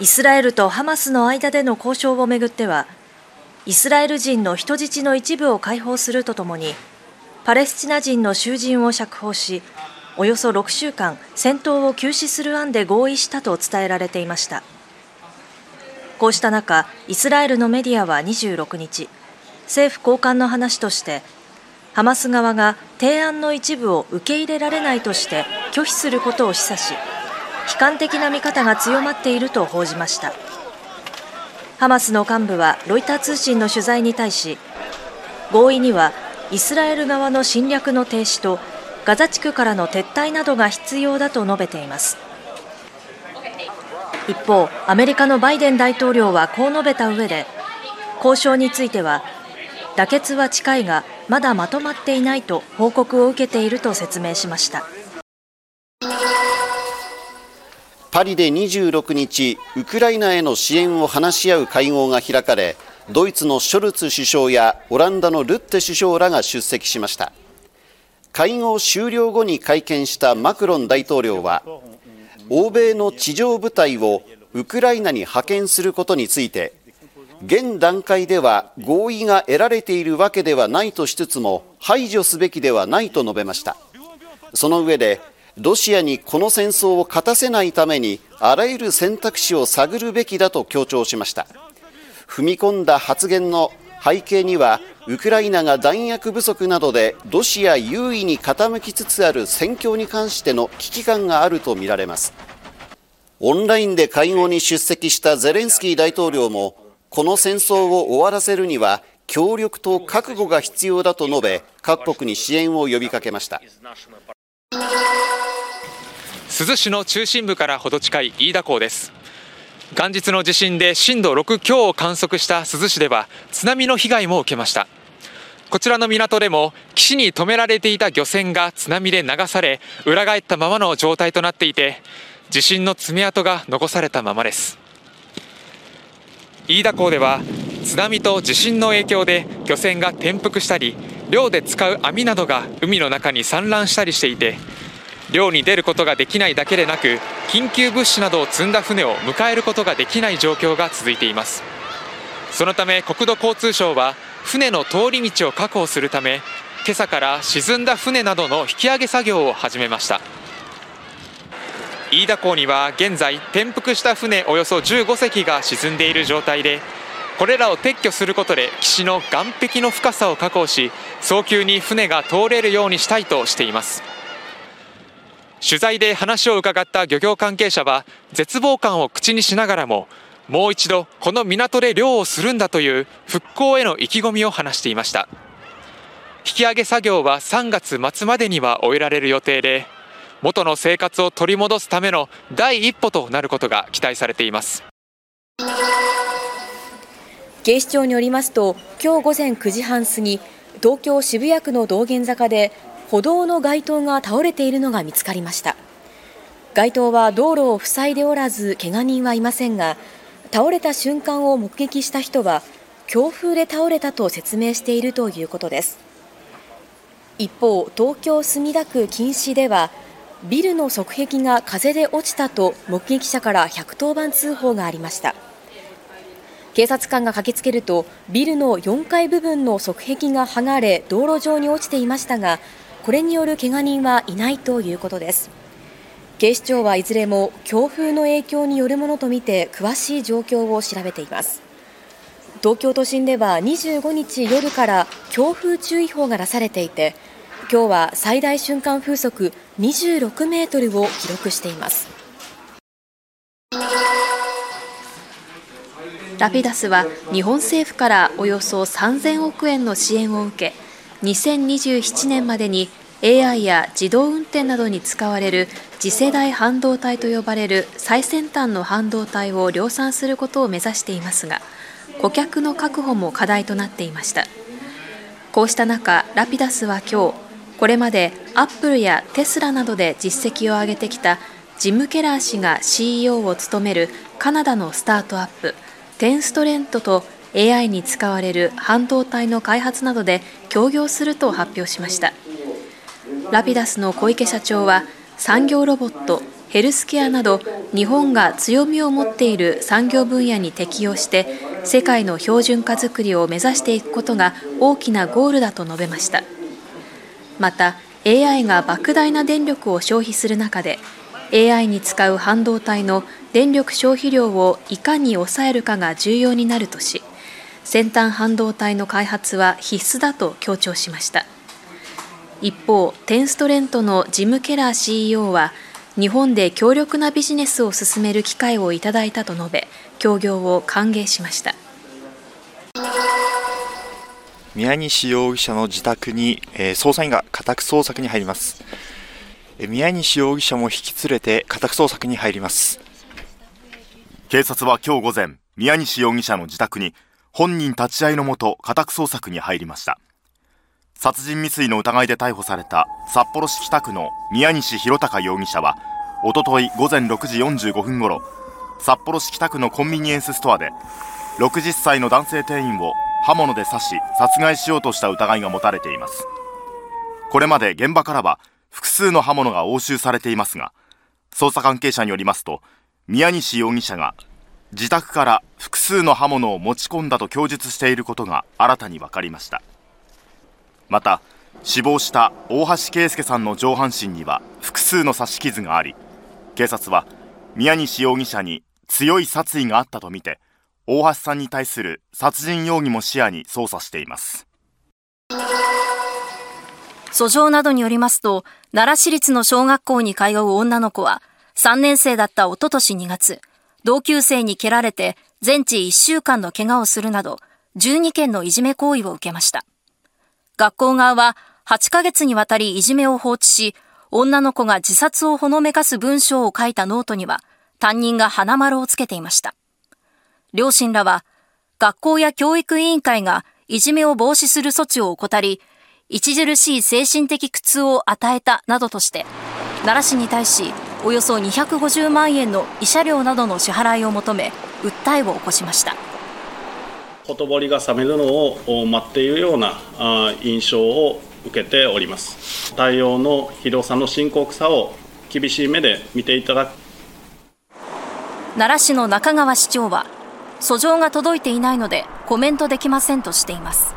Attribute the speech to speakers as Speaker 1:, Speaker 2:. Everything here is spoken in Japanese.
Speaker 1: イスラエルとハマスの間での交渉をめぐってはイスラエル人の人質の一部を解放するとともにパレスチナ人の囚人を釈放しおよそ6週間戦闘を休止する案で合意したと伝えられていました。こうした中イスラエルのメディアは26日政府高官の話としてハマス側が提案の一部を受け入れられないとして拒否することを示唆し悲観的な見方が強まっていると報じました。ハマスの幹部はロイター通信の取材に対し合意にはイスラエル側の侵略の停止とガザ地区からの撤退などが必要だと述べています。一方アメリカのバイデン大統領はこう述べた上で交渉については妥結は近いがまだまとまっていないと報告を受けていると説明しました。
Speaker 2: パリで26日ウクライナへの支援を話し合う会合が開かれドイツのショルツ首相やオランダのルッテ首相らが出席しました。会合終了後に会見したマクロン大統領は欧米の地上部隊をウクライナに派遣することについて現段階では合意が得られているわけではないとしつつも排除すべきではないと述べました。その上でロシアにこの戦争を勝たせないためにあらゆる選択肢を探るべきだと強調しました。踏み込んだ発言の背景にはウクライナが弾薬不足などでロシア優位に傾きつつある戦況に関しての危機感があるとみられます。オンラインで会合に出席したゼレンスキー大統領もこの戦争を終わらせるには協力と覚悟が必要だと述べ各国に支援を呼びかけました。
Speaker 3: 珠洲市の中心部からほど近い飯田港です。元日の地震で震度6強を観測した珠洲市では津波の被害も受けました。こちらの港でも岸に止められていた漁船が津波で流され裏返ったままの状態となっていて地震の爪痕が残されたままです。飯田港では津波と地震の影響で漁船が転覆したり漁で使う網などが海の中に散乱したりしていて漁に出ることができないだけでなく緊急物資などを積んだ船を迎えることができない状況が続いています。そのため国土交通省は船の通り道を確保するため今朝から沈んだ船などの引き上げ作業を始めました。飯田港には現在転覆した船およそ15隻が沈んでいる状態でこれらを撤去することで岸の岸壁の深さを確保し早急に船が通れるようにしたいとしています。取材で話を伺った漁業関係者は絶望感を口にしながらももう一度この港で漁をするんだという復興への意気込みを話していました。引き上げ作業は3月末までには終えられる予定で元の生活を取り戻すための第一歩となることが期待されています。
Speaker 1: 警視庁によりますと今日午前9時半過ぎ東京渋谷区の道玄坂で歩道の街灯が倒れているのが見つかりました。街灯は道路を塞いでおらず怪我人はいませんが倒れた瞬間を目撃した人は強風で倒れたと説明しているということです。一方東京墨田区錦糸ではビルの側壁が風で落ちたと目撃者から110番通報がありました。警察官が駆けつけるとビルの4階部分の側壁が剥がれ道路上に落ちていましたがこれによる怪我人はいないということです。警視庁はいずれも強風の影響によるものとみて詳しい状況を調べています。東京都心では25日夜から強風注意報が出されていて今日は最大瞬間風速26メートルを記録しています。ラピダスは日本政府からおよそ3000億円の支援を受け2027年までに AI や自動運転などに使われる次世代半導体と呼ばれる最先端の半導体を量産することを目指していますが顧客の確保も課題となっていました。こうした中ラピダスは今日これまでアップルやテスラなどで実績を上げてきたジム・ケラー氏が CEO を務めるカナダのスタートアップテンストレントと AI に使われる半導体の開発などで協業すると発表しました。ラピダスの小池社長は産業ロボットヘルスケアなど日本が強みを持っている産業分野に適用して世界の標準化づくりを目指していくことが大きなゴールだと述べました。また AI が莫大な電力を消費する中で AI に使う半導体の電力消費量をいかに抑えるかが重要になるとし先端半導体の開発は必須だと強調しました。一方テンストレントのジム・ケラー CEO は日本で強力なビジネスを進める機会をいただいたと述べ協業を歓迎しました。
Speaker 4: 宮西容疑者の自宅に、えー、捜査員が家宅捜索に入ります、宮西容疑者も引き連れて家宅捜索に入ります。
Speaker 5: 警察は今日午前宮西容疑者の自宅に本人立ち会いのもと家宅捜索に入りました。殺人未遂の疑いで逮捕された札幌市北区の宮西弘隆容疑者はおととい午前6時45分ごろ札幌市北区のコンビニエンスストアで60歳の男性店員を刃物で刺し殺害しようとした疑いが持たれています。これまで現場からは複数の刃物が押収されていますが捜査関係者によりますと宮西容疑者が自宅から複数の刃物を持ち込んだと供述していることが新たに分かりました。また死亡した大橋圭介さんの上半身には複数の刺し傷があり警察は宮西容疑者に強い殺意があったとみて大橋さんに対する殺人容疑も視野に捜査しています。
Speaker 6: 訴状などによりますと奈良市立の小学校に通う女の子は3年生だったおととし2月同級生に蹴られて全治1週間の怪我をするなど12件のいじめ行為を受けました学校側は8ヶ月にわたりいじめを放置し、女の子が自殺をほのめかす文章を書いたノートには、担任が花丸をつけていました。両親らは、学校や教育委員会がいじめを防止する措置を怠り、著しい精神的苦痛を与えたなどとして、奈良市に対し、およそ250万円の慰謝料などの支払いを求め、訴えを起こしました。
Speaker 7: ほとぼりが冷めるのを待っているような印象を受けております。対応の広さの深刻さを厳しい目で見ていただく。
Speaker 6: 奈良市の中川市長は訴状が届いていないのでコメントできませんとしています